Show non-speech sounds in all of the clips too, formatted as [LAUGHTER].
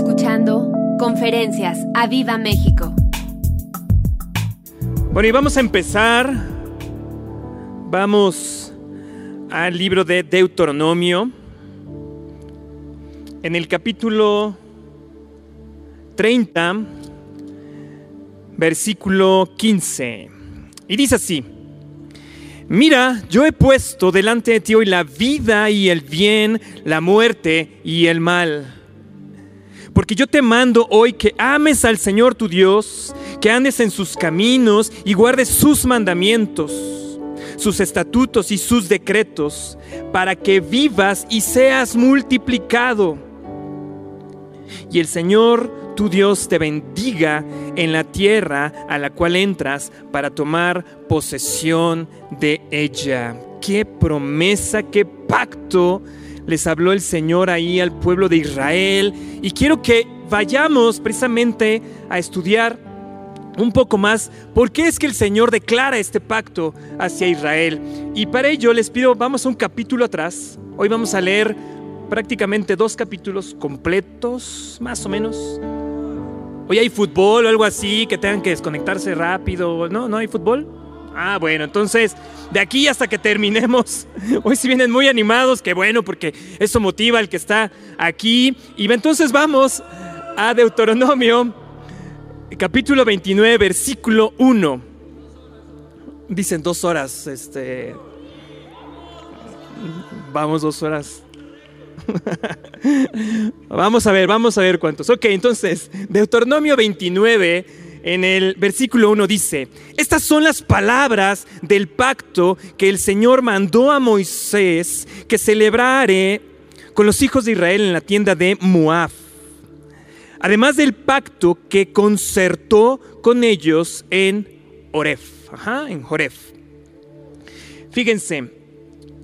escuchando Conferencias a Viva México. Bueno, y vamos a empezar. Vamos al libro de Deuteronomio. En el capítulo 30, versículo 15. Y dice así. Mira, yo he puesto delante de ti hoy la vida y el bien, la muerte y el mal. Porque yo te mando hoy que ames al Señor tu Dios, que andes en sus caminos y guardes sus mandamientos, sus estatutos y sus decretos, para que vivas y seas multiplicado. Y el Señor tu Dios te bendiga en la tierra a la cual entras para tomar posesión de ella. Qué promesa, qué pacto les habló el Señor ahí al pueblo de Israel. Y quiero que vayamos precisamente a estudiar un poco más por qué es que el Señor declara este pacto hacia Israel. Y para ello les pido, vamos a un capítulo atrás. Hoy vamos a leer prácticamente dos capítulos completos, más o menos. Hoy hay fútbol o algo así, que tengan que desconectarse rápido. ¿No? ¿No hay fútbol? Ah, bueno, entonces de aquí hasta que terminemos, [LAUGHS] hoy si vienen muy animados, que bueno, porque eso motiva al que está aquí. Y entonces vamos a Deuteronomio, capítulo 29, versículo 1. Dicen dos horas, este... Vamos dos horas. [LAUGHS] vamos a ver, vamos a ver cuántos. Ok, entonces, Deuteronomio 29, en el versículo 1 dice, estas son las palabras del pacto que el Señor mandó a Moisés que celebrare con los hijos de Israel en la tienda de Moab. Además del pacto que concertó con ellos en Oref, en Joref. Fíjense,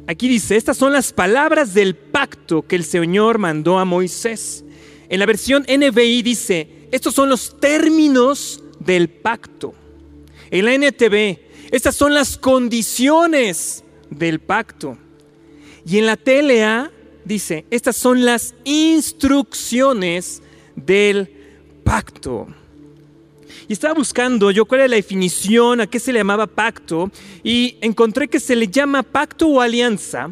aquí dice, estas son las palabras del pacto que el Señor mandó a Moisés. En la versión NBI dice, estos son los términos del pacto. En la NTV, estas son las condiciones del pacto. Y en la TLA dice, estas son las instrucciones del pacto. Y estaba buscando yo cuál era la definición, a qué se le llamaba pacto, y encontré que se le llama pacto o alianza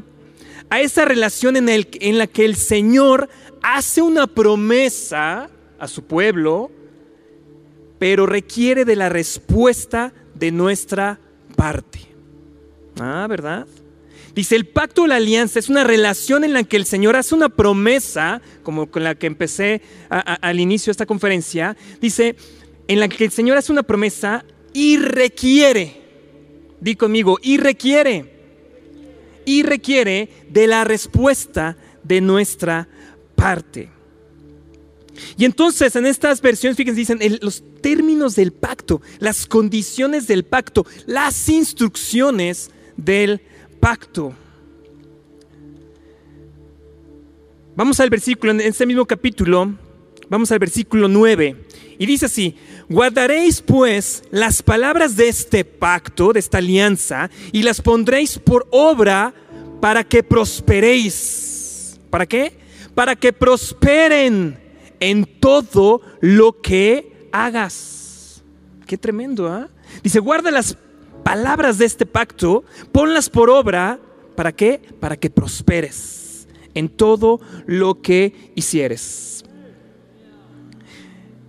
a esa relación en, el, en la que el Señor hace una promesa a su pueblo, pero requiere de la respuesta de nuestra parte. Ah, ¿verdad? Dice, el pacto o la alianza es una relación en la que el Señor hace una promesa, como con la que empecé al inicio de esta conferencia, dice, en la que el Señor hace una promesa y requiere, di conmigo, y requiere, y requiere de la respuesta de nuestra parte. Y entonces en estas versiones, fíjense, dicen los términos del pacto, las condiciones del pacto, las instrucciones del pacto. Vamos al versículo, en este mismo capítulo, vamos al versículo 9. Y dice así, guardaréis pues las palabras de este pacto, de esta alianza, y las pondréis por obra para que prosperéis. ¿Para qué? Para que prosperen en todo lo que hagas. Qué tremendo, ¿ah? Dice, guarda las palabras de este pacto, ponlas por obra, ¿para qué? Para que prosperes en todo lo que hicieres.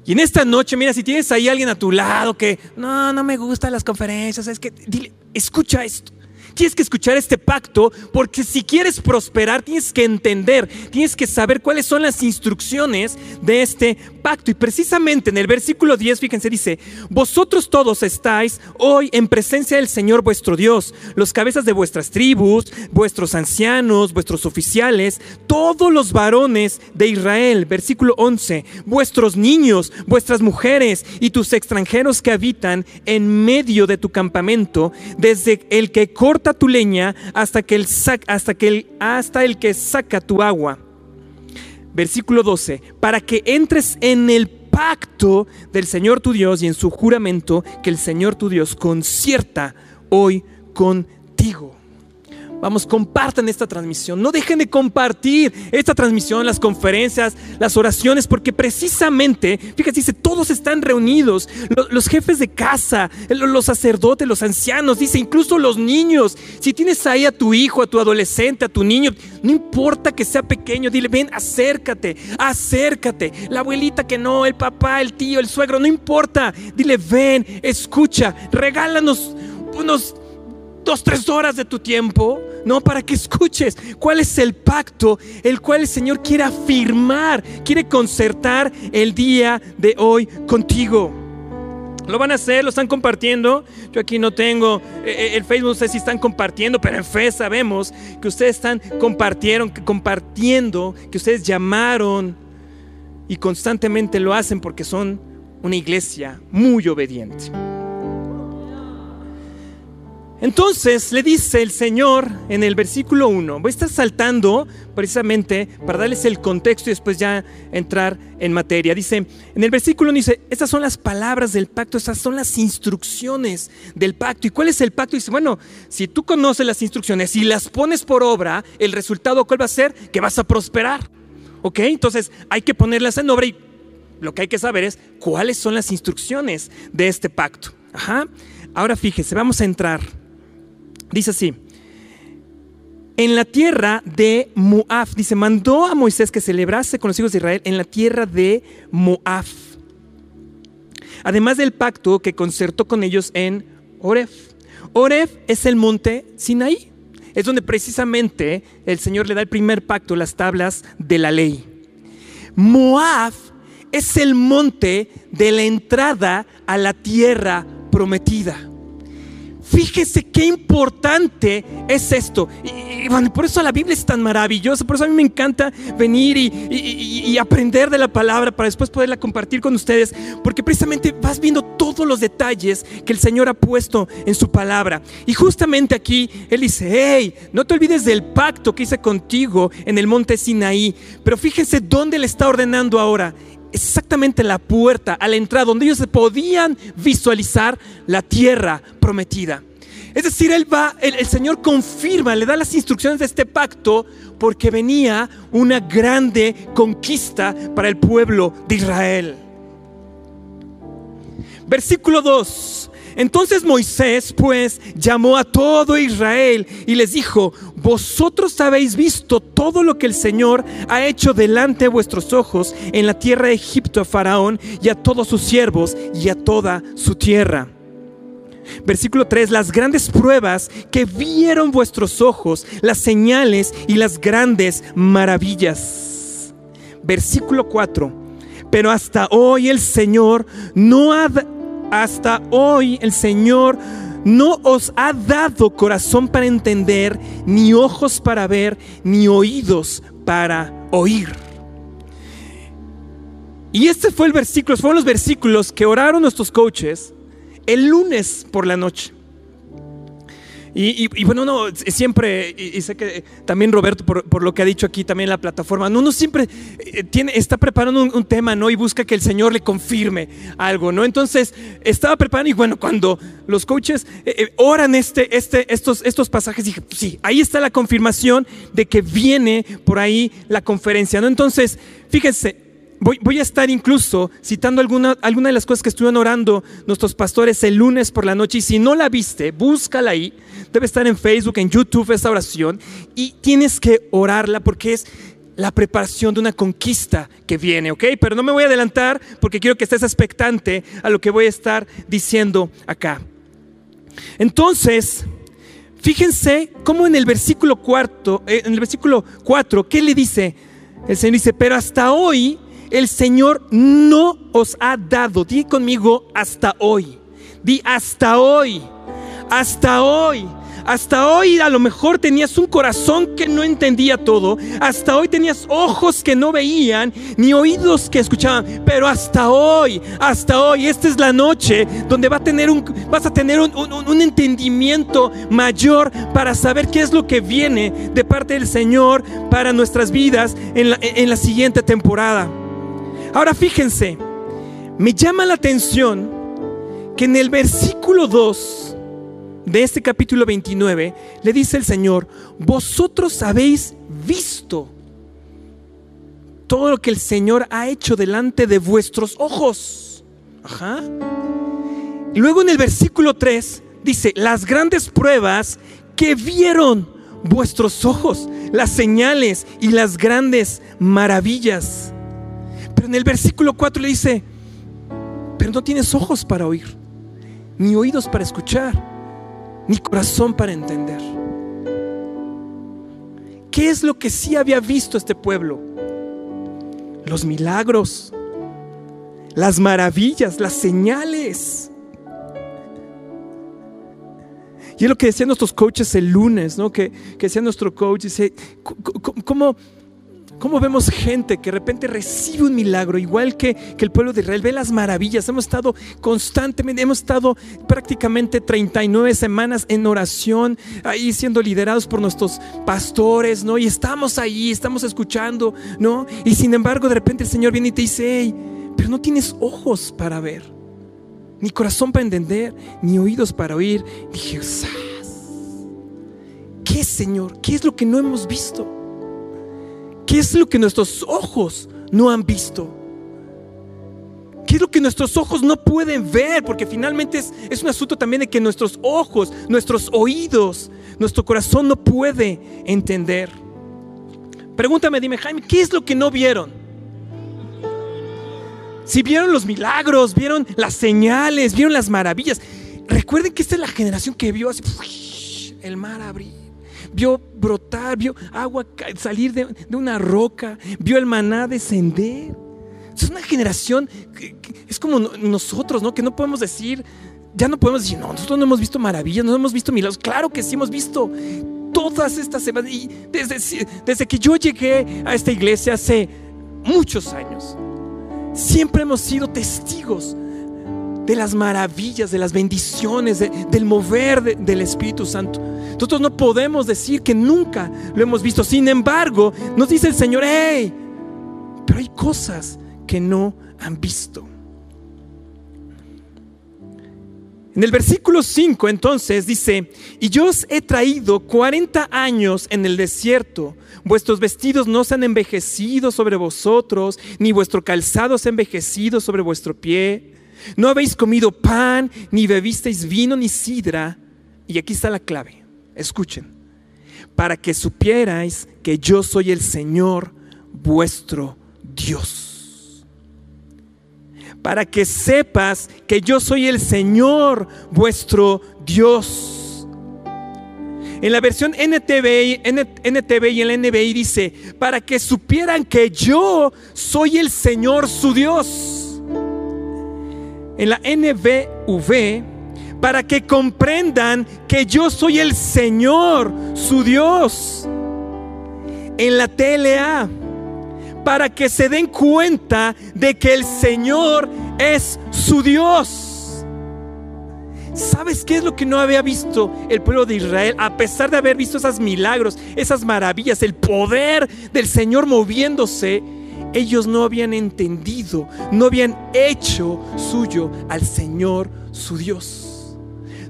Y en esta noche, mira, si tienes ahí alguien a tu lado que no, no me gustan las conferencias, es que dile, escucha esto. Tienes que escuchar este pacto porque si quieres prosperar tienes que entender, tienes que saber cuáles son las instrucciones de este pacto. Y precisamente en el versículo 10, fíjense, dice, vosotros todos estáis hoy en presencia del Señor vuestro Dios, los cabezas de vuestras tribus, vuestros ancianos, vuestros oficiales, todos los varones de Israel, versículo 11, vuestros niños, vuestras mujeres y tus extranjeros que habitan en medio de tu campamento, desde el que corta tu leña hasta que el, hasta que el, hasta el que saca tu agua. Versículo 12, para que entres en el pacto del Señor tu Dios y en su juramento que el Señor tu Dios concierta hoy contigo. Vamos, compartan esta transmisión. No dejen de compartir esta transmisión, las conferencias, las oraciones, porque precisamente, fíjate, dice, todos están reunidos. Los, jefes de casa, los sacerdotes, los ancianos, dice, incluso los niños. Si tienes ahí a tu hijo, a tu adolescente, a tu niño, no importa que sea pequeño, dile, ven, acércate, acércate. La abuelita que no, el papá, el tío, el suegro, no importa. Dile, ven, escucha, regálanos unos dos, tres horas de tu tiempo, ¿no? Para que escuches cuál es el pacto, el cual el Señor quiere afirmar, quiere concertar el día de hoy contigo. Lo van a hacer, lo están compartiendo. Yo aquí no tengo eh, eh, el Facebook, no sé si están compartiendo, pero en fe sabemos que ustedes están compartieron, compartiendo, que ustedes llamaron y constantemente lo hacen porque son una iglesia muy obediente. Entonces le dice el Señor en el versículo 1, voy a estar saltando precisamente para darles el contexto y después ya entrar en materia. Dice, en el versículo 1 dice, estas son las palabras del pacto, estas son las instrucciones del pacto. ¿Y cuál es el pacto? Dice, bueno, si tú conoces las instrucciones y las pones por obra, el resultado cuál va a ser? Que vas a prosperar. ¿Ok? Entonces hay que ponerlas en obra y lo que hay que saber es cuáles son las instrucciones de este pacto. Ajá. Ahora fíjese, vamos a entrar Dice así, en la tierra de Moab, dice, mandó a Moisés que celebrase con los hijos de Israel en la tierra de Moab. Además del pacto que concertó con ellos en Oref. Oref es el monte Sinaí. Es donde precisamente el Señor le da el primer pacto, las tablas de la ley. Moab es el monte de la entrada a la tierra prometida. Fíjese qué importante es esto. Y, bueno, por eso la Biblia es tan maravillosa, por eso a mí me encanta venir y, aprender de la palabra para después poderla compartir con ustedes, porque precisamente vas viendo todos los detalles que el Señor ha puesto en su palabra. Y justamente aquí Él dice, hey, no te olvides del pacto que hice contigo en el monte Sinaí, pero fíjense dónde le está ordenando ahora exactamente la puerta, a la entrada, donde ellos podían visualizar la tierra prometida. Es decir, él va, el, Señor confirma, le da las instrucciones de este pacto porque venía una grande conquista para el pueblo de Israel. Versículo 2. Entonces Moisés pues llamó a todo Israel y les dijo, vosotros habéis visto todo lo que el Señor ha hecho delante de vuestros ojos en la tierra de Egipto a Faraón y a todos sus siervos y a toda su tierra. Versículo 3, las grandes pruebas que vieron vuestros ojos, las señales y las grandes maravillas. Versículo 4, pero hasta hoy el Señor no ha hasta hoy el Señor no os ha dado corazón para entender, ni ojos para ver, ni oídos para oír. Y este fue el versículo, fueron los versículos que oraron nuestros coaches el lunes por la noche. Y, bueno, no, siempre, y, sé que también Roberto, por, lo que ha dicho aquí también en la plataforma, no, uno siempre eh, tiene, está preparando un, tema, ¿no? Y busca que el Señor le confirme algo, ¿no? Entonces, estaba preparando y bueno, cuando los coaches eh, eh, oran este, este, estos, estos pasajes, dije, sí, ahí está la confirmación de que viene por ahí la conferencia, ¿no? Entonces, fíjense, Voy, a estar incluso citando alguna, alguna de las cosas que estuvieron orando nuestros pastores el lunes por la noche. Y si no la viste, búscala ahí. Debe estar en Facebook, en YouTube esa oración. Y tienes que orarla porque es la preparación de una conquista que viene, ¿ok? Pero no me voy a adelantar porque quiero que estés expectante a lo que voy a estar diciendo acá. Entonces, fíjense cómo en el versículo cuarto, eh, en el versículo 4, ¿qué le dice? El Señor dice, pero hasta hoy el Señor no os ha dado. Di conmigo hasta hoy. Di hasta hoy. Hasta hoy. Hasta hoy a lo mejor tenías un corazón que no entendía todo. Hasta hoy tenías ojos que no veían, ni oídos que escuchaban. Pero hasta hoy, hasta hoy, esta es la noche donde va a tener un, vas a tener un, entendimiento mayor para saber qué es lo que viene de parte del Señor para nuestras vidas en la, en la siguiente temporada. Ahora fíjense, me llama la atención que en el versículo 2 de este capítulo 29, le dice el Señor, vosotros habéis visto todo lo que el Señor ha hecho delante de vuestros ojos. Ajá. Luego en el versículo 3 dice, las grandes pruebas que vieron vuestros ojos, las señales y las grandes maravillas. En el versículo 4 le dice, pero no tienes ojos para oír, ni oídos para escuchar, ni corazón para entender. ¿Qué es lo que sí había visto este pueblo? Los milagros, las maravillas, las señales. Y es lo que decían nuestros coaches el lunes, ¿no? Que, que decía nuestro coach, dice, ¿cómo, ¿Cómo vemos gente que de repente recibe un milagro, igual que, que, el pueblo de Israel? Ve las maravillas. Hemos estado constantemente, hemos estado prácticamente 39 semanas en oración, ahí siendo liderados por nuestros pastores, ¿no? Y estamos ahí, estamos escuchando, ¿no? Y sin embargo, de repente el Señor viene y te dice, hey, pero no tienes ojos para ver, ni corazón para entender, ni oídos para oír. Dije, ¿qué Señor? ¿Qué es lo que no hemos visto? ¿Qué es lo que nuestros ojos no han visto? ¿Qué es lo que nuestros ojos no pueden ver? Porque finalmente es, un asunto también de que nuestros ojos, nuestros oídos, nuestro corazón no puede entender. Pregúntame, dime, Jaime, ¿qué es lo que no vieron? Si vieron los milagros, vieron las señales, vieron las maravillas. Recuerden que esta es la generación que vio así, el mar abrir vio brotar, vio agua salir de, una roca, vio el maná descender. Es una generación, que, es como nosotros, ¿no? Que no podemos decir, ya no podemos decir, no, nosotros no hemos visto maravillas, no hemos visto milagros. Claro que sí hemos visto todas estas semanas. Y desde, desde que yo llegué a esta iglesia hace muchos años, siempre hemos sido testigos de las maravillas, de las bendiciones, del mover del Espíritu Santo. Nosotros no podemos decir que nunca lo hemos visto. Sin embargo, nos dice el Señor, hey, pero hay cosas que no han visto. En el versículo 5 entonces dice, y yo os he traído 40 años en el desierto, vuestros vestidos no se han envejecido sobre vosotros, ni vuestro calzado se ha envejecido sobre vuestro pie. No habéis comido pan, ni bebisteis vino, ni sidra. Y aquí está la clave. Escuchen. Para que supierais que yo soy el Señor vuestro Dios. Para que sepas que yo soy el Señor vuestro Dios. En la versión NTV, y el NBI dice, para que supieran que yo soy el Señor su Dios en la NBV para que comprendan que yo soy el Señor, su Dios. En la TLA, para que se den cuenta de que el Señor es su Dios. ¿Sabes qué es lo que no había visto el pueblo de Israel? A pesar de haber visto esos milagros, esas maravillas, el poder del Señor moviéndose, ellos no habían entendido, no habían hecho suyo al Señor su Dios.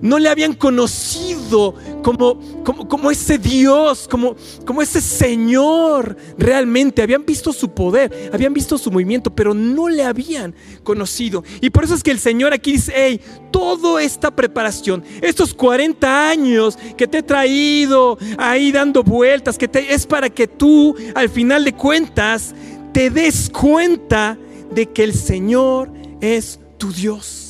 No le habían conocido como, como, ese Dios, como, como ese Señor realmente. Habían visto su poder, habían visto su movimiento, pero no le habían conocido. Y por eso es que el Señor aquí dice, hey, toda esta preparación, estos 40 años que te he traído ahí dando vueltas, que te, es para que tú al final de cuentas te des cuenta de que el Señor es tu Dios.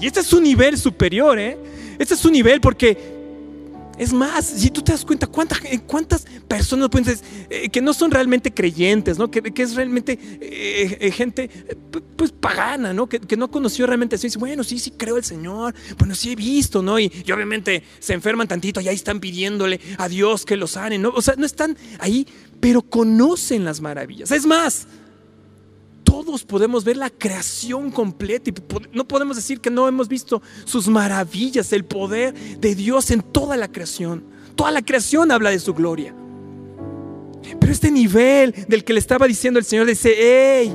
Y este es un nivel superior, ¿eh? Este es un nivel porque es más, si tú te das cuenta, ¿cuántas, cuántas personas pueden ser, eh, que no son realmente creyentes, ¿no? Que, es realmente eh, eh, gente pues pagana, ¿no? Que, no conoció realmente así. Dice, bueno, sí, sí creo el Señor. Bueno, sí he visto, ¿no? Y, y, obviamente se enferman tantito y ahí están pidiéndole a Dios que los sane, ¿no? O sea, no están ahí pero conocen las maravillas. Es más, todos podemos ver la creación completa y no podemos decir que no hemos visto sus maravillas, el poder de Dios en toda la creación. Toda la creación habla de su gloria. Pero este nivel del que le estaba diciendo el Señor dice, hey,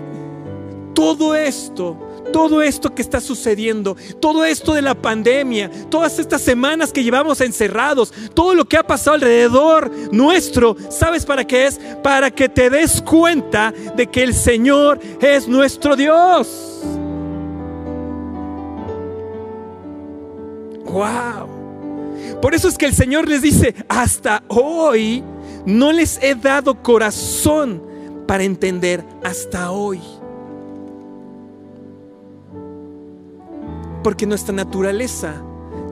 todo esto, todo esto que está sucediendo, todo esto de la pandemia, todas estas semanas que llevamos encerrados, todo lo que ha pasado alrededor nuestro, ¿sabes para qué es? Para que te des cuenta de que el Señor es nuestro Dios. Wow. Por eso es que el Señor les dice, hasta hoy no les he dado corazón para entender hasta hoy. Porque nuestra naturaleza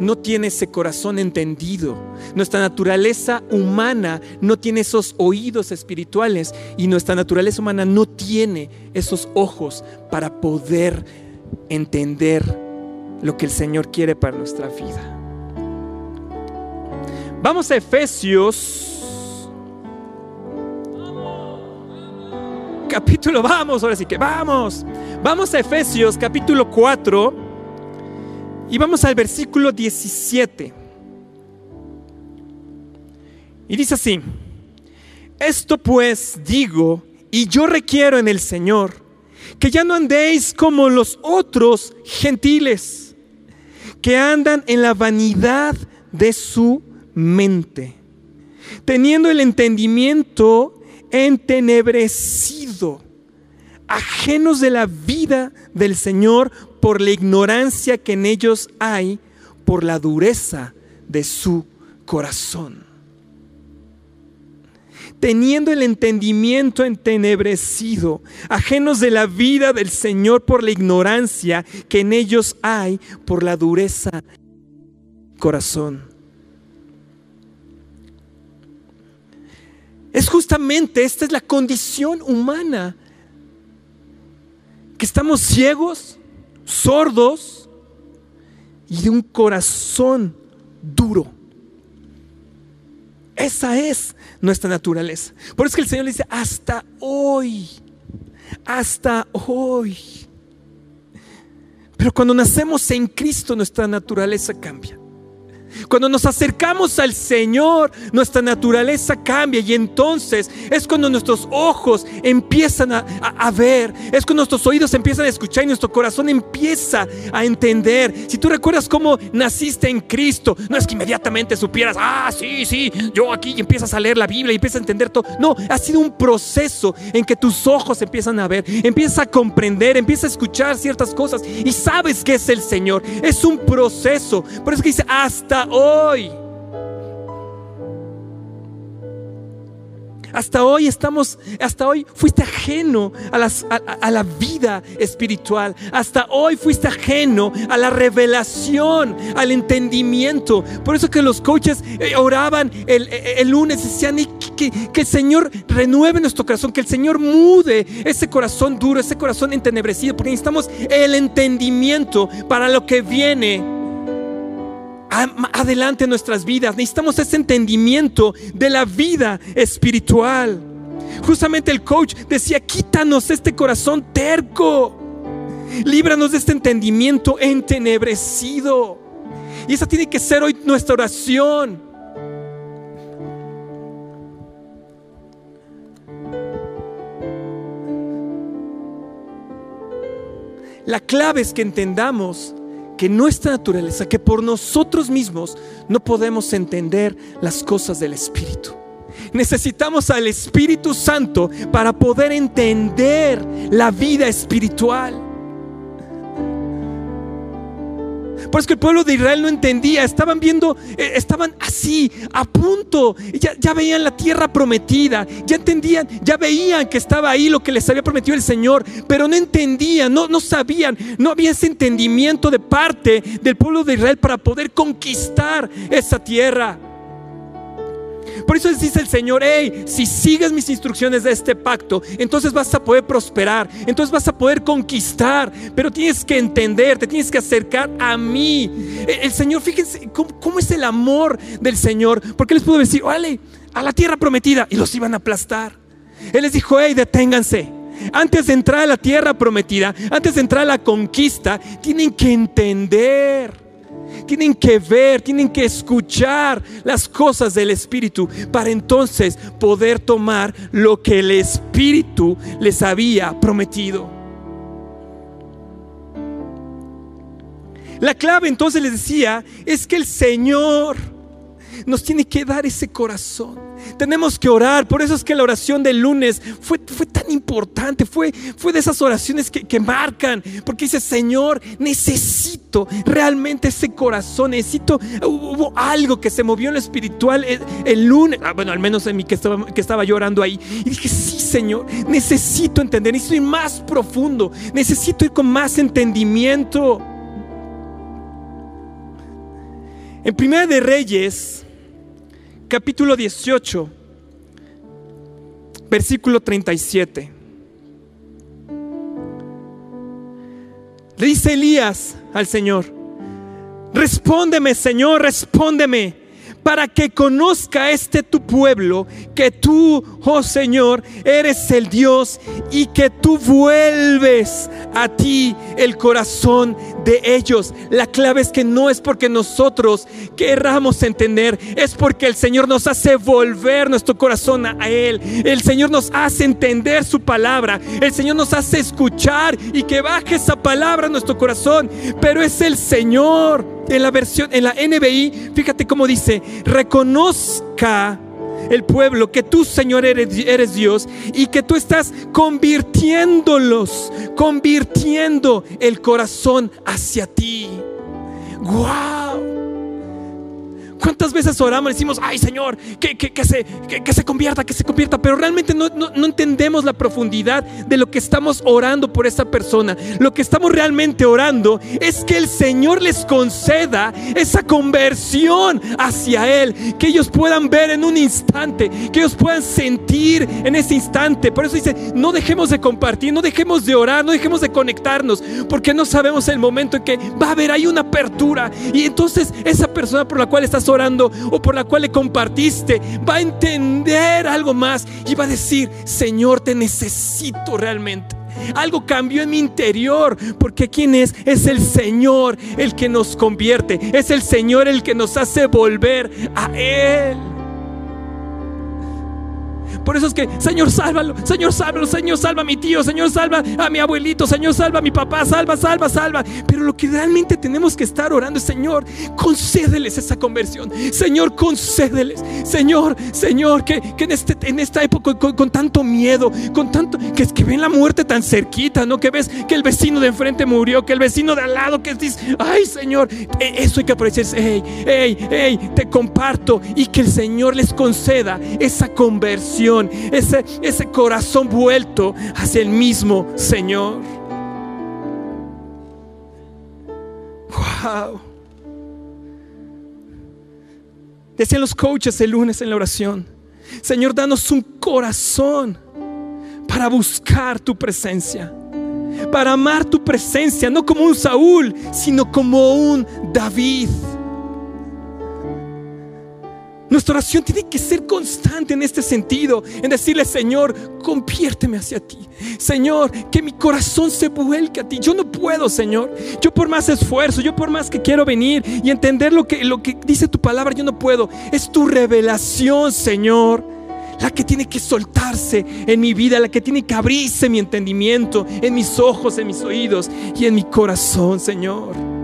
no tiene ese corazón entendido. Nuestra naturaleza humana no tiene esos oídos espirituales y nuestra naturaleza humana no tiene esos ojos para poder entender lo que el Señor quiere para nuestra vida. Vamos a Efesios capítulo, vamos, ahora sí que vamos. Vamos a Efesios capítulo 4 y vamos al versículo 17. Y dice así, esto pues digo, y yo requiero en el Señor, que ya no andéis como los otros gentiles, que andan en la vanidad de su mente, teniendo el entendimiento entenebrecido, ajenos de la vida del Señor por la ignorancia que en ellos hay, por la dureza de su corazón. Teniendo el entendimiento entenebrecido, ajenos de la vida del Señor por la ignorancia que en ellos hay, por la dureza corazón. Es justamente esta es la condición humana. Que estamos ciegos, sordos y de un corazón duro. Esa es nuestra naturaleza. Por eso que el Señor le dice, hasta hoy, hasta hoy. Pero cuando nacemos en Cristo, nuestra naturaleza cambia. Cuando nos acercamos al Señor, nuestra naturaleza cambia y entonces es cuando nuestros ojos empiezan a, ver, es cuando nuestros oídos empiezan a escuchar y nuestro corazón empieza a entender. Si tú recuerdas cómo naciste en Cristo, no es que inmediatamente supieras, ah, sí, sí, yo aquí y empiezas a leer la Biblia y empiezas a entender todo. No, ha sido un proceso en que tus ojos empiezan a ver, empiezas a comprender, empiezas a escuchar ciertas cosas y sabes que es el Señor. Es un proceso. Por eso dice, hasta hoy. Hasta hoy estamos, hasta hoy fuiste ajeno a, la vida espiritual. Hasta hoy fuiste ajeno a la revelación, al entendimiento. Por eso que los coaches eh, oraban el, lunes, decían que, que, el Señor renueve nuestro corazón, que el Señor mude ese corazón duro, ese corazón entenebrecido, porque necesitamos el entendimiento para lo que viene adelante en nuestras vidas. Necesitamos ese entendimiento de la vida espiritual. Justamente el coach decía, quítanos este corazón terco. Líbranos de este entendimiento entenebrecido. Y esa tiene que ser hoy nuestra oración. La clave es que entendamos que nuestra naturaleza, que por nosotros mismos no podemos entender las cosas del Espíritu. Necesitamos al Espíritu Santo para poder entender la vida espiritual. Por eso el pueblo de Israel no entendía, estaban viendo, eh, estaban así, a punto, ya, ya, veían la tierra prometida, ya entendían, ya veían que estaba ahí lo que les había prometido el Señor, pero no entendían, no, no sabían, no había ese entendimiento de parte del pueblo de Israel para poder conquistar esa tierra. Por eso dice el Señor, hey, si sigues mis instrucciones de este pacto, entonces vas a poder prosperar, entonces vas a poder conquistar, pero tienes que entender, te tienes que acercar a mí. E, el Señor, fíjense cómo, es el amor del Señor, porque les pudo decir, vale, a la tierra prometida y los iban a aplastar. Él les dijo, hey, deténganse. Antes de entrar a la tierra prometida, antes de entrar a la conquista, tienen que entender tienen que ver, tienen que escuchar las cosas del Espíritu para entonces poder tomar lo que el Espíritu les había prometido. La clave entonces les decía es que el Señor nos tiene que dar ese corazón. Tenemos que orar. Por eso es que la oración del lunes fue, fue tan importante. Fue, fue de esas oraciones que, que, marcan. Porque dice, Señor, necesito realmente ese corazón. Necesito, hubo algo que se movió en lo espiritual el, lunes. Ah, bueno, al menos en mí que estaba, que estaba llorando ahí. Y dije, sí, Señor, necesito entender. Necesito ir más profundo. Necesito ir con más entendimiento. En Primera de Reyes, capítulo 18, versículo 37. Le dice Elías al Señor, respóndeme Señor, respóndeme para que conozca este tu pueblo que tú, oh Señor, eres el Dios y que tú vuelves a ti el corazón de ellos. La clave es que no es porque nosotros querramos entender, es porque el Señor nos hace volver nuestro corazón a Él. El Señor nos hace entender su palabra. El Señor nos hace escuchar y que baje esa palabra a nuestro corazón. Pero es el Señor en la versión, en la NBI, fíjate cómo dice, reconozca el pueblo que tú, Señor, eres, Dios y que tú estás convirtiéndolos, convirtiendo el corazón hacia ti. ¡Wow! ¿Cuántas veces oramos y decimos, ay Señor, que, que, se, que, se convierta, que se convierta? Pero realmente no, no, entendemos la profundidad de lo que estamos orando por esa persona. Lo que estamos realmente orando es que el Señor les conceda esa conversión hacia Él. Que ellos puedan ver en un instante, que ellos puedan sentir en ese instante. Por eso dice, no dejemos de compartir, no dejemos de orar, no dejemos de conectarnos, porque no sabemos el momento en que va a haber ahí una apertura. Y entonces esa persona por la cual estás orando o por la cual le compartiste, va a entender algo más y va a decir, Señor, te necesito realmente. Algo cambió en mi interior, porque ¿quién es? Es el Señor el que nos convierte, es el Señor el que nos hace volver a Él. Por eso es que, Señor, sálvalo, Señor, sálvalo, Señor, salva a mi tío, Señor, salva a mi abuelito, Señor, salva a mi papá, salva, salva, salva. Pero lo que realmente tenemos que estar orando es, Señor, concédeles esa conversión. Señor, concédeles. Señor, Señor, que, en, este, en esta época con, tanto miedo, con tanto, que, que ven la muerte tan cerquita, ¿no? Que ves que el vecino de enfrente murió, que el vecino de al lado, que dices, ay, Señor, e, eso hay que aprovechar. Hey, hey, hey, te comparto y que el Señor les conceda esa conversión ese, ese corazón vuelto hacia el mismo Señor. Wow. Decían los coaches el lunes en la oración, Señor, danos un corazón para buscar tu presencia, para amar tu presencia, no como un Saúl, sino como un David. Nuestra oración tiene que ser constante en este sentido, en decirle, Señor, conviérteme hacia ti. Señor, que mi corazón se vuelque a ti. Yo no puedo, Señor. Yo por más esfuerzo, yo por más que quiero venir y entender lo que, lo que dice tu palabra, yo no puedo. Es tu revelación, Señor la que tiene que soltarse en mi vida, la que tiene que abrirse mi entendimiento, en mis ojos, en mis oídos y en mi corazón, Señor.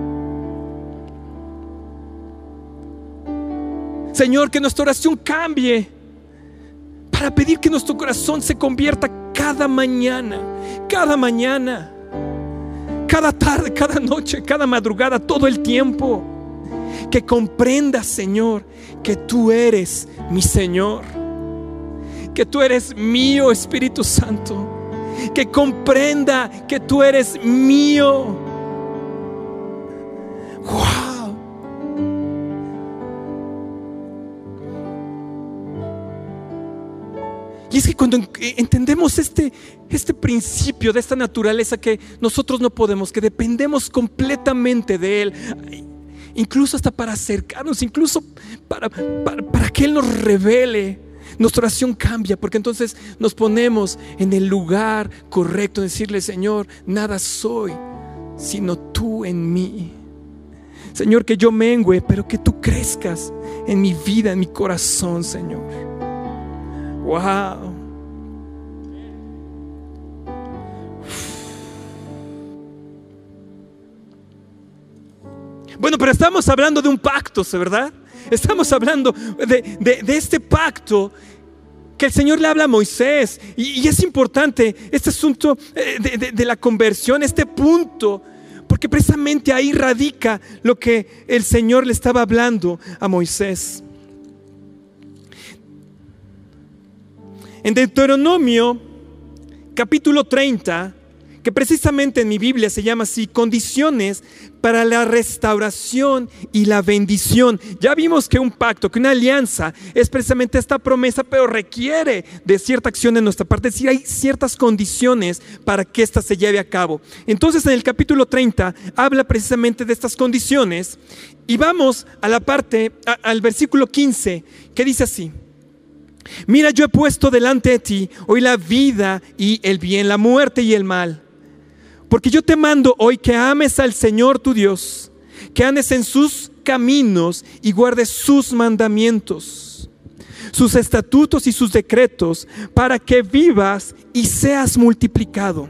Señor, que nuestra oración cambie para pedir que nuestro corazón se convierta cada mañana, cada mañana, cada tarde, cada noche, cada madrugada, todo el tiempo. Que comprenda, Señor, que tú eres mi Señor, que tú eres mío, Espíritu Santo, que comprenda que tú eres mío. Wow. Y es que cuando entendemos este, este principio de esta naturaleza que nosotros no podemos, que dependemos completamente de Él, incluso hasta para acercarnos, incluso para, para, que Él nos revele, nuestra oración cambia, porque entonces nos ponemos en el lugar correcto, decirle, Señor, nada soy, sino tú en mí. Señor, que yo mengüe, pero que tú crezcas en mi vida, en mi corazón, Señor. Wow. Bueno, pero estamos hablando de un pacto, ¿verdad? Estamos hablando de, este pacto que el Señor le habla a Moisés. Y, es importante este asunto eh, de, de, la conversión, este punto, porque precisamente ahí radica lo que el Señor le estaba hablando a Moisés. En Deuteronomio capítulo 30, que precisamente en mi Biblia se llama así, condiciones para la restauración y la bendición. Ya vimos que un pacto, que una alianza es precisamente esta promesa, pero requiere de cierta acción de nuestra parte, es decir, hay ciertas condiciones para que ésta se lleve a cabo. Entonces en el capítulo 30 habla precisamente de estas condiciones y vamos a la parte, al versículo 15, que dice así. Mira, yo he puesto delante de ti hoy la vida y el bien, la muerte y el mal. Porque yo te mando hoy que ames al Señor tu Dios, que andes en sus caminos y guardes sus mandamientos, sus estatutos y sus decretos, para que vivas y seas multiplicado.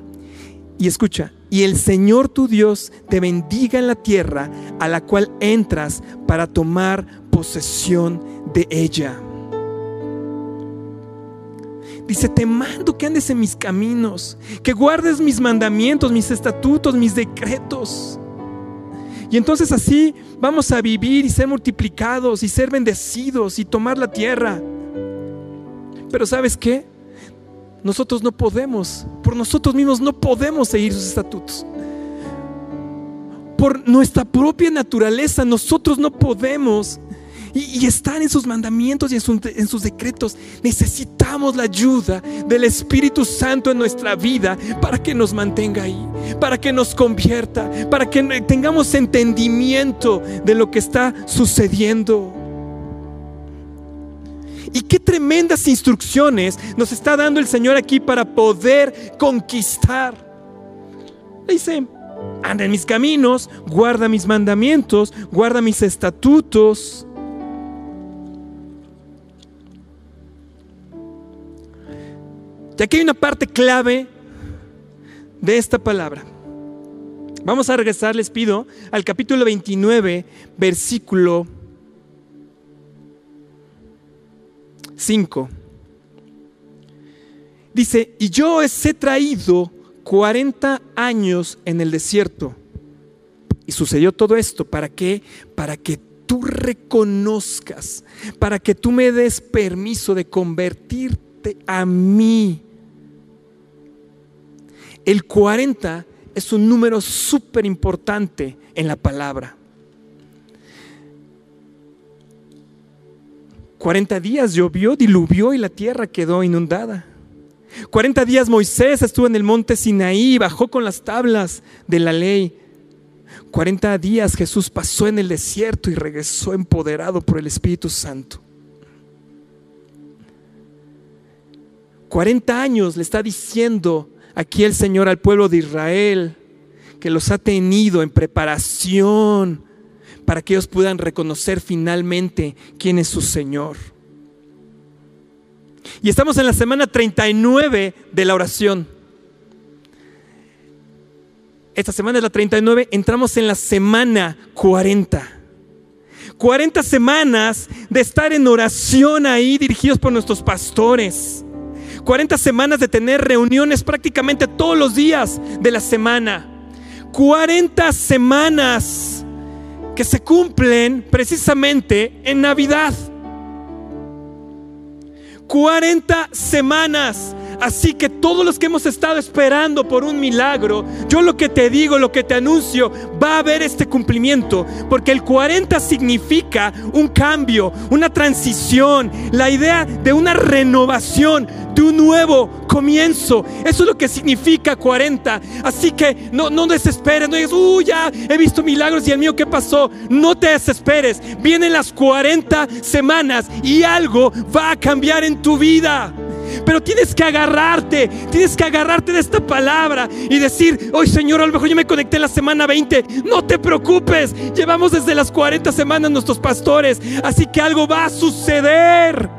Y escucha, y el Señor tu Dios te bendiga en la tierra a la cual entras para tomar posesión de ella. Dice, te mando que andes en mis caminos, que guardes mis mandamientos, mis estatutos, mis decretos. Y entonces así vamos a vivir y ser multiplicados y ser bendecidos y tomar la tierra. Pero ¿sabes qué? Nosotros no podemos, por nosotros mismos no podemos seguir sus estatutos. Por nuestra propia naturaleza nosotros no podemos y, estar en sus mandamientos y en, sus decretos. Necesitamos la ayuda del Espíritu Santo en nuestra vida para que nos mantenga ahí, para que nos convierta, para que tengamos entendimiento de lo que está sucediendo. Y qué tremendas instrucciones nos está dando el Señor aquí para poder conquistar. Dice, anda en mis caminos, guarda mis mandamientos, guarda mis estatutos. Ya que hay una parte clave de esta palabra. Vamos a regresar, les pido, al capítulo 29, versículo 5. Dice, y yo os he traído 40 años en el desierto. Y sucedió todo esto, ¿para qué? Para que tú reconozcas, para que tú me des permiso de convertirte a mí el 40 es un número súper importante en la palabra. 40 días llovió, diluvió y la tierra quedó inundada. 40 días Moisés estuvo en el monte Sinaí, bajó con las tablas de la ley. 40 días Jesús pasó en el desierto y regresó empoderado por el Espíritu Santo. 40 años le está diciendo aquí el Señor al pueblo de Israel, que los ha tenido en preparación para que ellos puedan reconocer finalmente quién es su Señor. Y estamos en la semana 39 de la oración. Esta semana es la 39, entramos en la semana 40. 40 semanas de estar en oración ahí dirigidos por nuestros pastores 40 semanas de tener reuniones prácticamente todos los días de la semana. 40 semanas que se cumplen precisamente en Navidad. 40 semanas Así que todos los que hemos estado esperando por un milagro, yo lo que te digo, lo que te anuncio, va a haber este cumplimiento. Porque el 40 significa un cambio, una transición, la idea de una renovación, de un nuevo comienzo. Eso es lo que significa 40. Así que no, no desesperes, no digas, uy, ya he visto milagros y el mío, ¿qué pasó? No te desesperes. Vienen las 40 semanas y algo va a cambiar en tu vida. Pero tienes que agarrarte, tienes que agarrarte de esta palabra y decir, hoy Señor, a lo mejor yo me conecté la semana 20. No te preocupes, llevamos desde las 40 semanas nuestros pastores, así que algo va a suceder.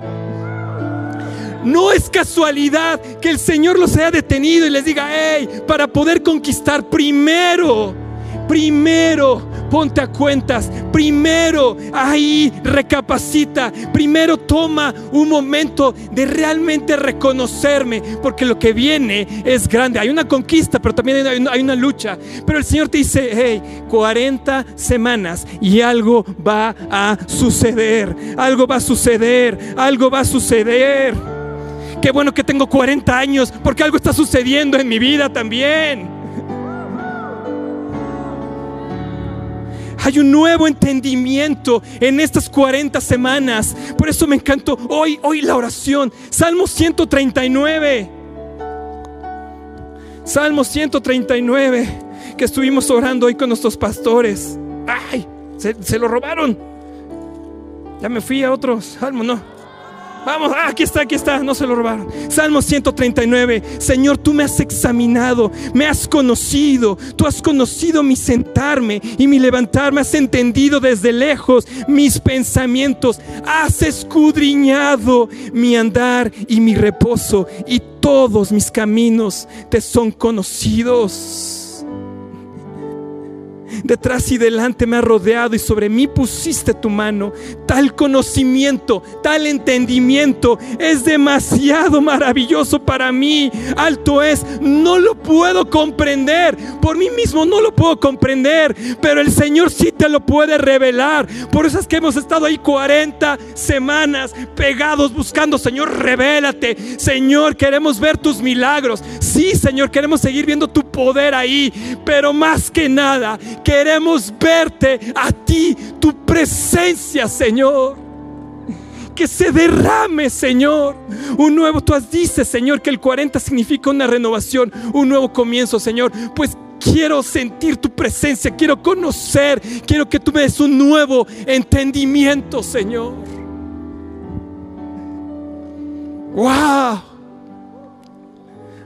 No es casualidad que el Señor los haya detenido y les diga, hey, para poder conquistar primero, primero ponte a cuentas. Primero ahí recapacita. Primero toma un momento de realmente reconocerme, porque lo que viene es grande. Hay una conquista, pero también hay una, lucha. Pero el Señor te dice, hey, 40 semanas y algo va a suceder. Algo va a suceder. Algo va a suceder. Qué bueno que tengo 40 años porque algo está sucediendo en mi vida también. Hay un nuevo entendimiento en estas 40 semanas. Por eso me encantó hoy, hoy la oración. Salmo 139. Salmo 139, que estuvimos orando hoy con nuestros pastores. ¡Ay! Se, se lo robaron. Ya me fui a otro salmo, no. Vamos, ah, aquí está, aquí está, no se lo robaron. Salmo 139, Señor, tú me has examinado, me has conocido, tú has conocido mi sentarme y mi levantarme, has entendido desde lejos mis pensamientos, has escudriñado mi andar y mi reposo y todos mis caminos te son conocidos. Detrás y delante me ha rodeado y sobre mí pusiste tu mano. Tal conocimiento, tal entendimiento es demasiado maravilloso para mí. Alto es, no lo puedo comprender. Por mí mismo no lo puedo comprender. Pero el Señor sí te lo puede revelar. Por eso es que hemos estado ahí 40 semanas pegados buscando, Señor, revélate. Señor, queremos ver tus milagros. Sí, Señor, queremos seguir viendo tu poder ahí. Pero más que nada, Queremos verte a ti, tu presencia, Señor. Que se derrame, Señor. Un nuevo, tú has dices, Señor, que el 40 significa una renovación, un nuevo comienzo, Señor. Pues quiero sentir tu presencia, quiero conocer, quiero que tú me des un nuevo entendimiento, Señor. Wow.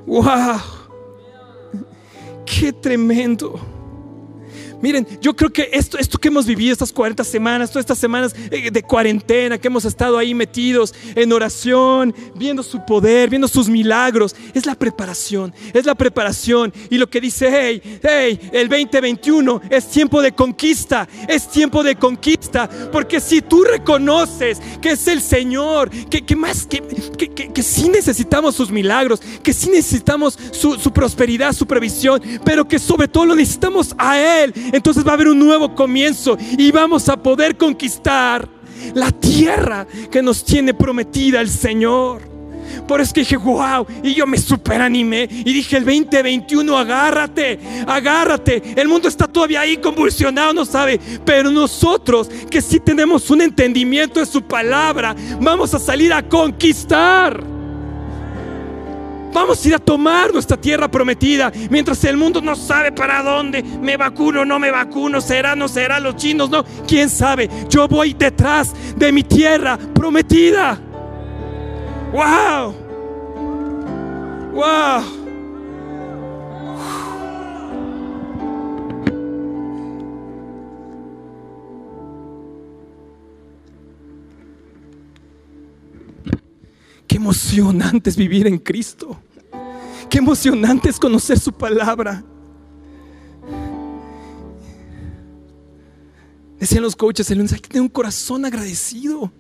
Wow. Qué tremendo. Miren, yo creo que esto, esto que hemos vivido estas 40 semanas, todas estas semanas eh, de cuarentena, que hemos estado ahí metidos en oración, viendo su poder, viendo sus milagros, es la preparación, es la preparación. Y lo que dice, hey, hey, el 2021 es tiempo de conquista, es tiempo de conquista, porque si tú reconoces que es el Señor, que, más, que, que, que, sí necesitamos sus milagros, que sí necesitamos su, su prosperidad, su previsión, pero que sobre todo lo necesitamos a Él entonces va a haber un nuevo comienzo y vamos a poder conquistar la tierra que nos tiene prometida el Señor. Por eso dije, wow, y yo me superanimé y dije, el 2021, agárrate, agárrate. El mundo está todavía ahí convulsionado, no sabe, pero nosotros que sí tenemos un entendimiento de su palabra, vamos a salir a conquistar. Vamos a ir a tomar nuestra tierra prometida. Mientras el mundo no sabe para dónde. Me vacuno, no me vacuno. Será, no será. Los chinos, no. ¿Quién sabe? Yo voy detrás de mi tierra prometida. ¡Wow! ¡Wow! Emocionante es vivir en Cristo. Qué emocionante es conocer su palabra. Decían los coaches, el hay que tener un corazón agradecido.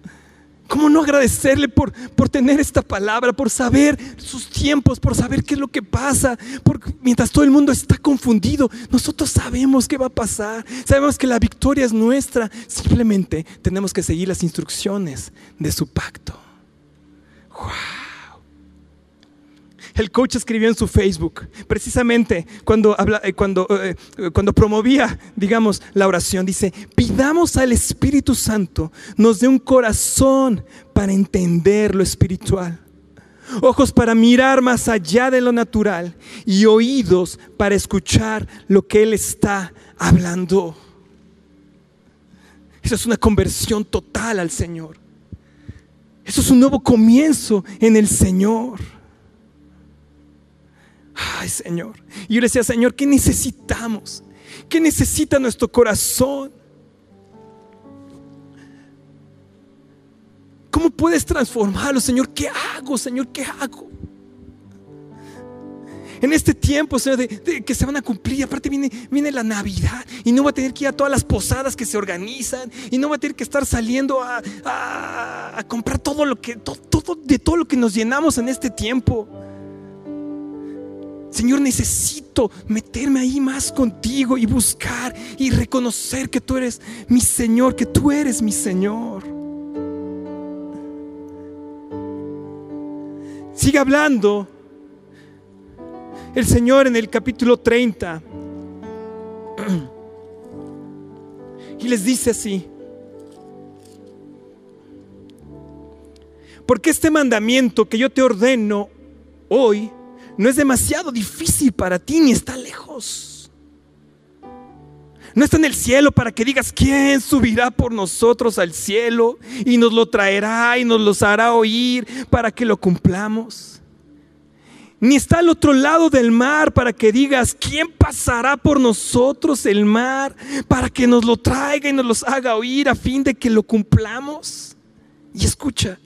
¿Cómo no agradecerle por, por tener esta palabra, por saber sus tiempos, por saber qué es lo que pasa? Porque mientras todo el mundo está confundido, nosotros sabemos qué va a pasar. Sabemos que la victoria es nuestra. Simplemente tenemos que seguir las instrucciones de su pacto. El coach escribió en su Facebook, precisamente cuando, eh, cuando, eh, cuando promovía, digamos, la oración, dice, pidamos al Espíritu Santo nos dé un corazón para entender lo espiritual, ojos para mirar más allá de lo natural y oídos para escuchar lo que Él está hablando. Esa es una conversión total al Señor. Eso es un nuevo comienzo en el Señor. Ay, Señor. Y yo le decía, Señor, ¿qué necesitamos? ¿Qué necesita nuestro corazón? ¿Cómo puedes transformarlo, Señor? ¿Qué hago, Señor? ¿Qué hago? En este tiempo, Señor, de, que se van a cumplir. Aparte viene, viene la Navidad y no va a tener que ir a todas las posadas que se organizan y no va a tener que estar saliendo a, comprar todo lo que, todo, de todo lo que nos llenamos en este tiempo. Señor, necesito meterme ahí más contigo y buscar y reconocer que tú eres mi Señor, que tú eres mi Señor. Sigue hablando el Señor en el capítulo 30 y les dice así, porque este mandamiento que yo te ordeno hoy, no es demasiado difícil para ti ni está lejos. No está en el cielo para que digas, ¿quién subirá por nosotros al cielo y nos lo traerá y nos los hará oír para que lo cumplamos? Ni está al otro lado del mar para que digas, ¿quién pasará por nosotros el mar para que nos lo traiga y nos los haga oír a fin de que lo cumplamos? Y escucha,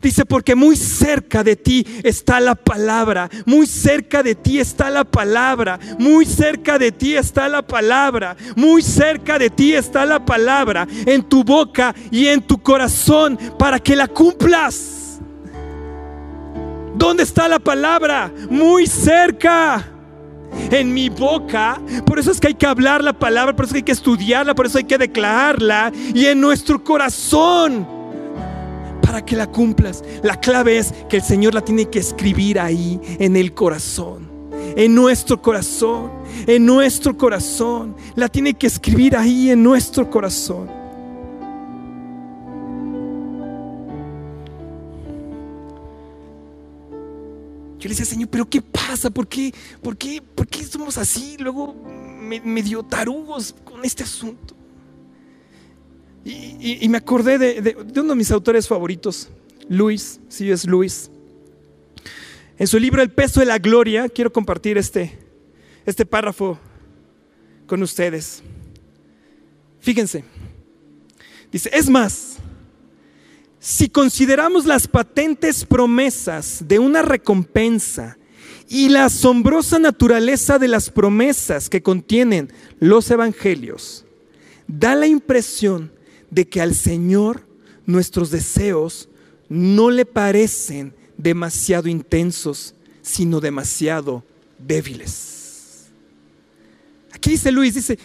Dice, porque muy cerca de ti está la palabra, muy cerca de ti está la palabra, muy cerca de ti está la palabra, muy cerca de ti está la palabra en tu boca y en tu corazón para que la cumplas. ¿Dónde está la palabra? Muy cerca en mi boca. Por eso es que hay que hablar la palabra, por eso hay que estudiarla, por eso hay que declararla. Y en nuestro corazón para que la cumplas. La clave es que el Señor la tiene que escribir ahí, en el corazón, en nuestro corazón, en nuestro corazón. La tiene que escribir ahí en nuestro corazón. Yo le decía, Señor, pero ¿qué pasa? ¿Por qué, por qué, por qué somos así? Luego medio tarugos con este asunto. Y, me acordé de, uno de mis autores favoritos, Luis, sí es Luis. En su libro El peso de la gloria, quiero compartir este, este párrafo con ustedes. Fíjense, dice, es más, si consideramos las patentes promesas de una recompensa y la asombrosa naturaleza de las promesas que contienen los evangelios, da la impresión de que al Señor nuestros deseos no le parecen demasiado intensos, sino demasiado débiles. Aquí dice Luis, dice,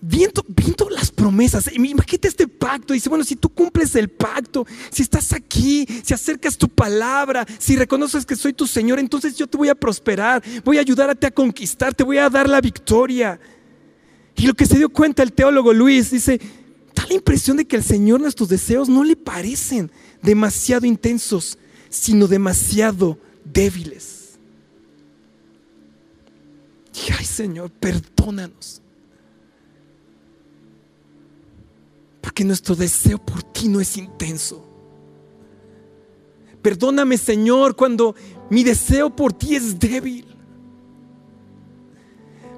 viendo, viendo las promesas, imagínate este pacto, dice, bueno, si tú cumples el pacto, si estás aquí, si acercas tu palabra, si reconoces que soy tu Señor, entonces yo te voy a prosperar, voy a ayudarte a conquistar, te voy a dar la victoria. Y lo que se dio cuenta el teólogo Luis, dice, da la impresión de que al Señor nuestros deseos no le parecen demasiado intensos, sino demasiado débiles. Ay Señor, perdónanos. Porque nuestro deseo por ti no es intenso. Perdóname Señor cuando mi deseo por ti es débil.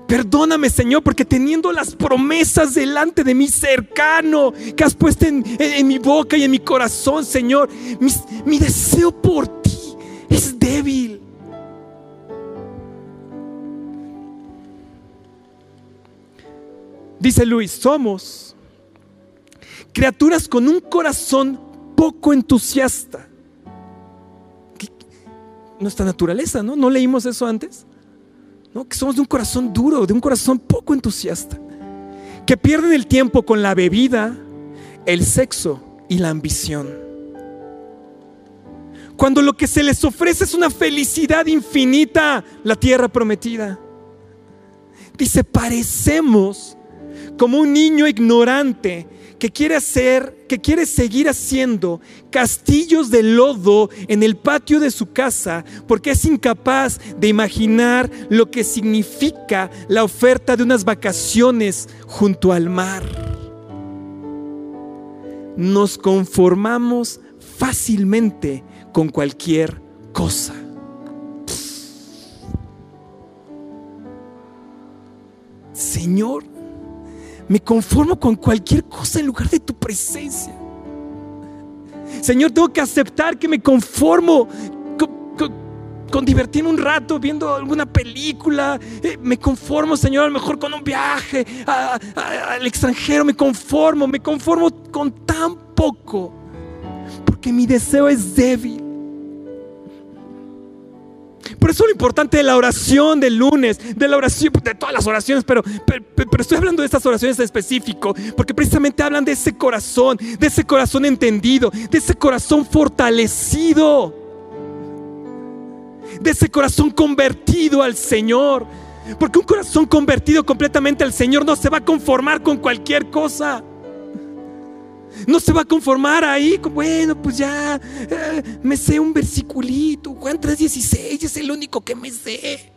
Perdóname, Señor, porque teniendo las promesas delante de mí cercano, que has puesto en, mi boca y en mi corazón, Señor, mi deseo por ti es débil. Dice Luis, somos criaturas con un corazón poco entusiasta. Nuestra naturaleza, ¿no? ¿No leímos eso antes? que somos de un corazón duro, de un corazón poco entusiasta, que pierden el tiempo con la bebida, el sexo y la ambición. Cuando lo que se les ofrece es una felicidad infinita, la tierra prometida. Dice, parecemos como un niño ignorante que quiere hacer, que quiere seguir haciendo castillos de lodo en el patio de su casa porque es incapaz de imaginar lo que significa la oferta de unas vacaciones junto al mar. Nos conformamos fácilmente con cualquier cosa. Señor, me conformo con cualquier cosa en lugar de tu presencia. Señor, tengo que aceptar que me conformo con divertirme un rato viendo alguna película. Eh, me conformo, Señor, a lo mejor con un viaje al extranjero. Me conformo, me conformo con tan poco. Porque mi deseo es débil. Por eso lo importante de la oración del lunes, de la oración, de todas las oraciones, pero, pero, estoy hablando de estas oraciones en específico, porque precisamente hablan de ese corazón, de ese corazón entendido, de ese corazón fortalecido, de ese corazón convertido al Señor. Porque un corazón convertido completamente al Señor no se va a conformar con cualquier cosa. No se va a conformar ahí, bueno, pues ya eh, me sé un versiculito, Juan 3:16 es el único que me sé.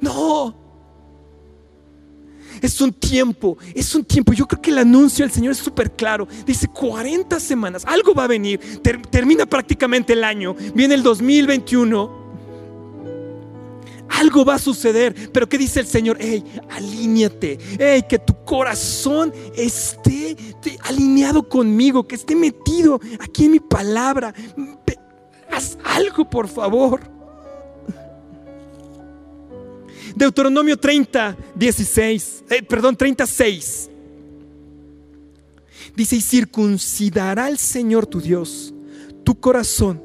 No. Es un tiempo, es un tiempo. Yo creo que el anuncio del Señor es súper claro. Dice 40 semanas, algo va a venir. termina prácticamente el año. Viene el 2021 algo va a suceder. Pero ¿qué dice el Señor? Hey, alíñate. Hey, que tu corazón esté alineado conmigo, que esté metido aquí en mi palabra. Haz algo, por favor. Deuteronomio 30, 16, eh, perdón, 36. Dice, y circuncidará el Señor tu Dios tu corazón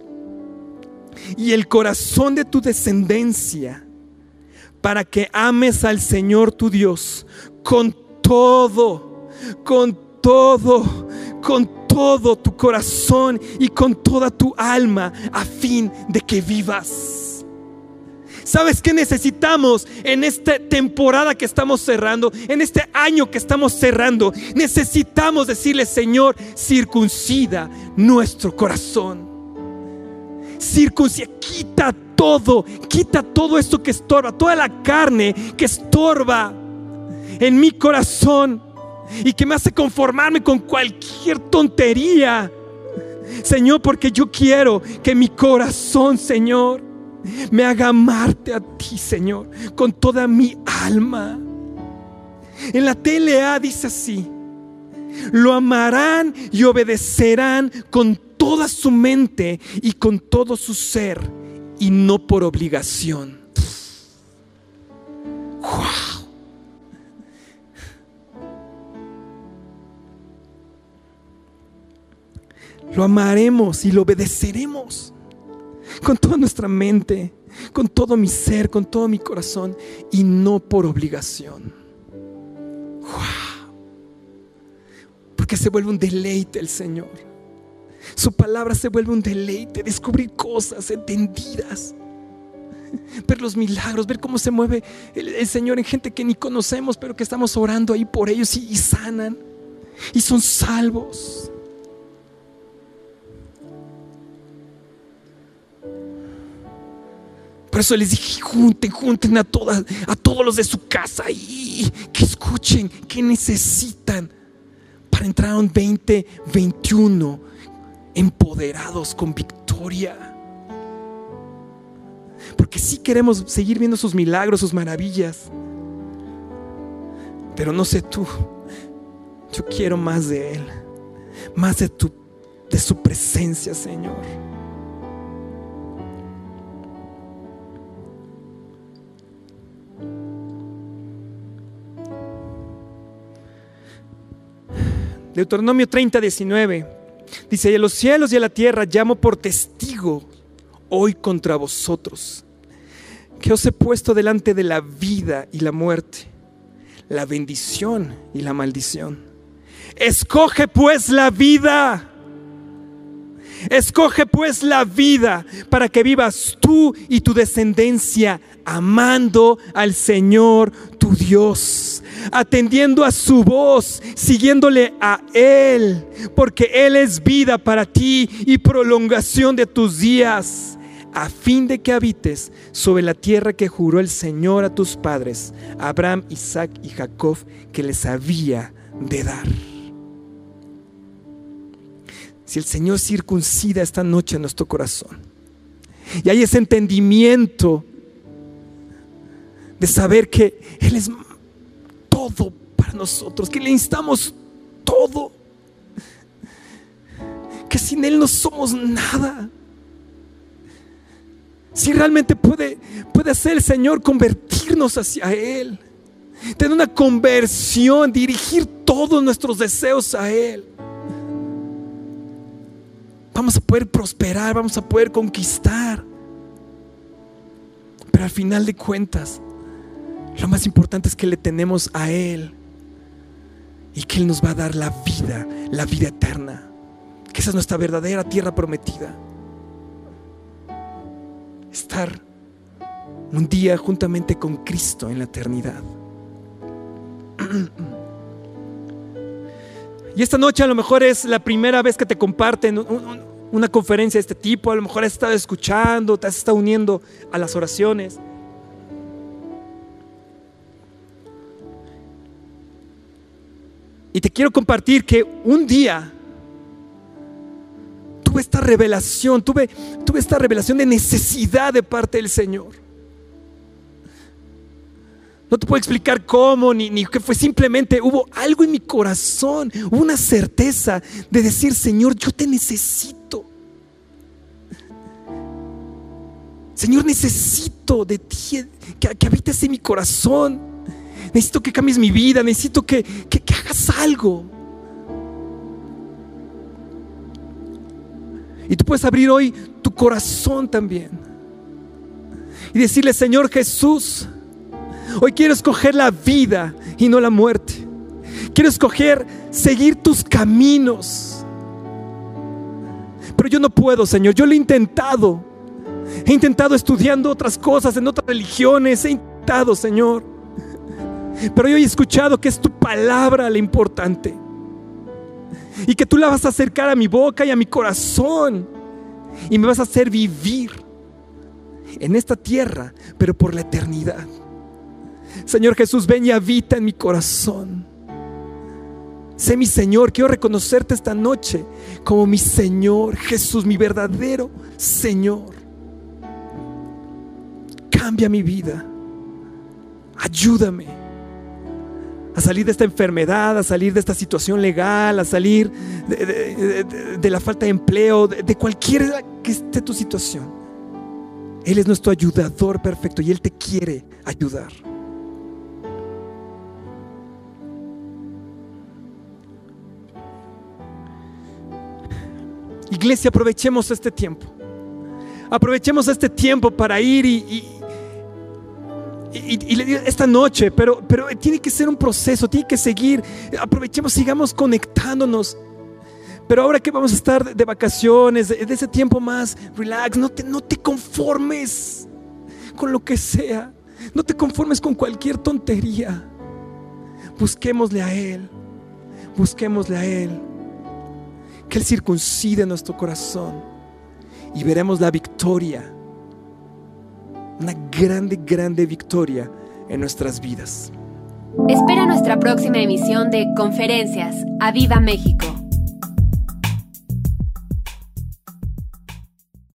y el corazón de tu descendencia para que ames al Señor tu Dios con todo, con todo, con todo tu corazón y con toda tu alma a fin de que vivas. ¿Sabes qué necesitamos en esta temporada que estamos cerrando, en este año que estamos cerrando? Necesitamos decirle, Señor, circuncida nuestro corazón. Circuncida, quita todo, quita todo esto que estorba, toda la carne que estorba en mi corazón y que me hace conformarme con cualquier tontería. Señor, porque yo quiero que mi corazón, Señor, me haga amarte a ti, Señor, con toda mi alma. En la TLA dice así, lo amarán y obedecerán con toda su mente y con todo su ser y no por obligación. Wow. Lo amaremos y lo obedeceremos con toda nuestra mente, con todo mi ser, con todo mi corazón y no por obligación. Wow. Porque se vuelve un deleite el Señor. Su palabra se vuelve un deleite, descubrir cosas entendidas, ver los milagros, ver cómo se mueve el, Señor en gente que ni conocemos, pero que estamos orando ahí por ellos y, sanan. Y son salvos. Por eso les dije, junten, junten a todas, a todos los de su casa y que escuchen, que necesitan. Para entrar a un 2021 empoderados con victoria. Porque sí queremos seguir viendo sus milagros, sus maravillas. Pero no sé tú, yo quiero más de Él, más de, tu, de su presencia, Señor. Deuteronomio 30, 19. Dice, y a los cielos y a la tierra llamo por testigo hoy contra vosotros, que os he puesto delante de la vida y la muerte, la bendición y la maldición. Escoge pues la vida. Escoge pues la vida para que vivas tú y tu descendencia amando al Señor tu Dios atendiendo a su voz, siguiéndole a Él, porque Él es vida para ti y prolongación de tus días, a fin de que habites sobre la tierra que juró el Señor a tus padres, Abraham, Isaac y Jacob, que les había de dar. Si el Señor circuncida esta noche nuestro corazón y hay ese entendimiento de saber que Él es todo para nosotros, que le instamos todo, que sin Él no somos nada. Si realmente puede, puede hacer el Señor convertirnos hacia Él. Tener una conversión, dirigir todos nuestros deseos a Él. Vamos a poder prosperar, vamos a poder conquistar. Pero al final de cuentas, lo más importante es que le tenemos a Él y que Él nos va a dar la vida, la vida eterna. Que esa es nuestra verdadera tierra prometida. Estar un día juntamente con Cristo en la eternidad. [CLEARS THROAT] Y esta noche a lo mejor es la primera vez que te comparten una conferencia de este tipo, a lo mejor has estado escuchando, te has estado uniendo a las oraciones. Y te quiero compartir que un día tuve esta revelación, tuve, tuve esta revelación de necesidad de parte del Señor. No te puedo explicar cómo ni, ni qué fue, simplemente hubo algo en mi corazón, una certeza de decir, Señor, yo te necesito. Señor, necesito de ti, que, que habites en mi corazón. Necesito que cambies mi vida, necesito que, que, que hagas algo. Y tú puedes abrir hoy tu corazón también. Y decirle, Señor Jesús, Hoy quiero escoger la vida y no la muerte. Quiero escoger seguir tus caminos. Pero yo no puedo, Señor. Yo lo he intentado. He intentado estudiando otras cosas en otras religiones. He intentado, Señor. Pero yo he escuchado que es tu palabra la importante. Y que tú la vas a acercar a mi boca y a mi corazón. Y me vas a hacer vivir en esta tierra, pero por la eternidad. Señor Jesús, ven y habita en mi corazón. Sé mi Señor, quiero reconocerte esta noche como mi Señor, Jesús, mi verdadero Señor. Cambia mi vida. Ayúdame a salir de esta enfermedad, a salir de esta situación legal, a salir de, la falta de empleo, de, cualquier que esté tu situación. Él es nuestro ayudador perfecto y Él te quiere ayudar. Iglesia, aprovechemos este tiempo. Aprovechemos este tiempo para ir y, y, esta noche, pero, pero tiene que ser un proceso, tiene que seguir. Aprovechemos, sigamos conectándonos. Pero ahora que vamos a estar de vacaciones, de, ese tiempo más relax, no te, no te conformes con lo que sea. No te conformes con cualquier tontería. Busquémosle a Él. Busquémosle a Él que Él circuncide nuestro corazón y veremos la victoria, una grande, grande victoria en nuestras vidas. Espera nuestra próxima emisión de Conferencias. ¡A Viva México!